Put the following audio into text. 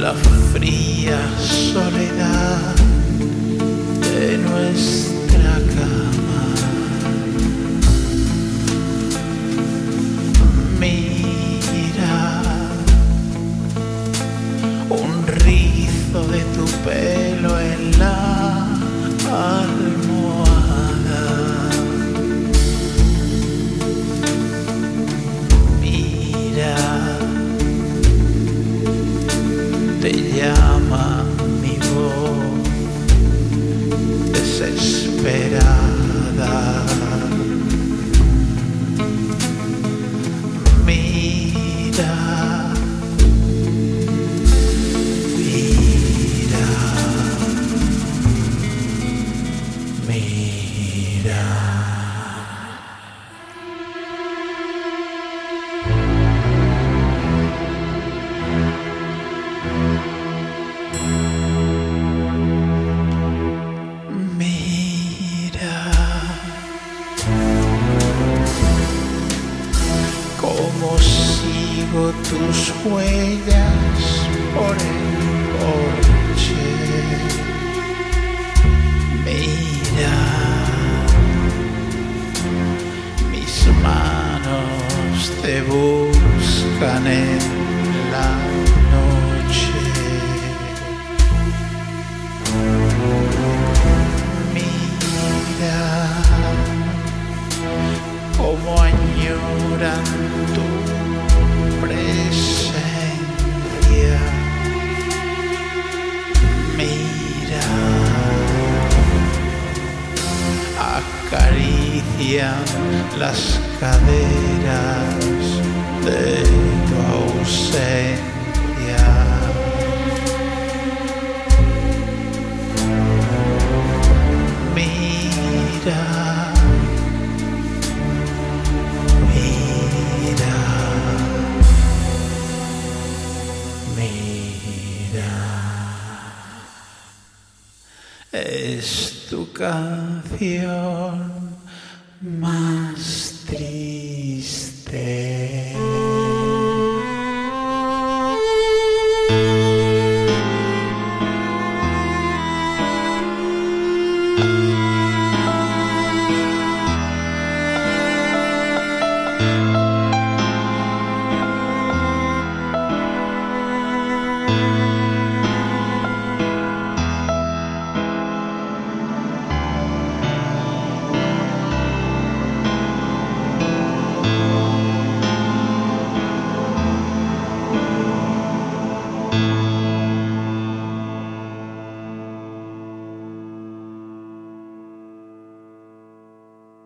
la fría soledad de nuestra desesperar. Cómo sigo tus huellas por el porche. Mira mis manos te buscan en la noche. Mira las caderas de tu ausencia. Mira, mira, es tu canción más triste.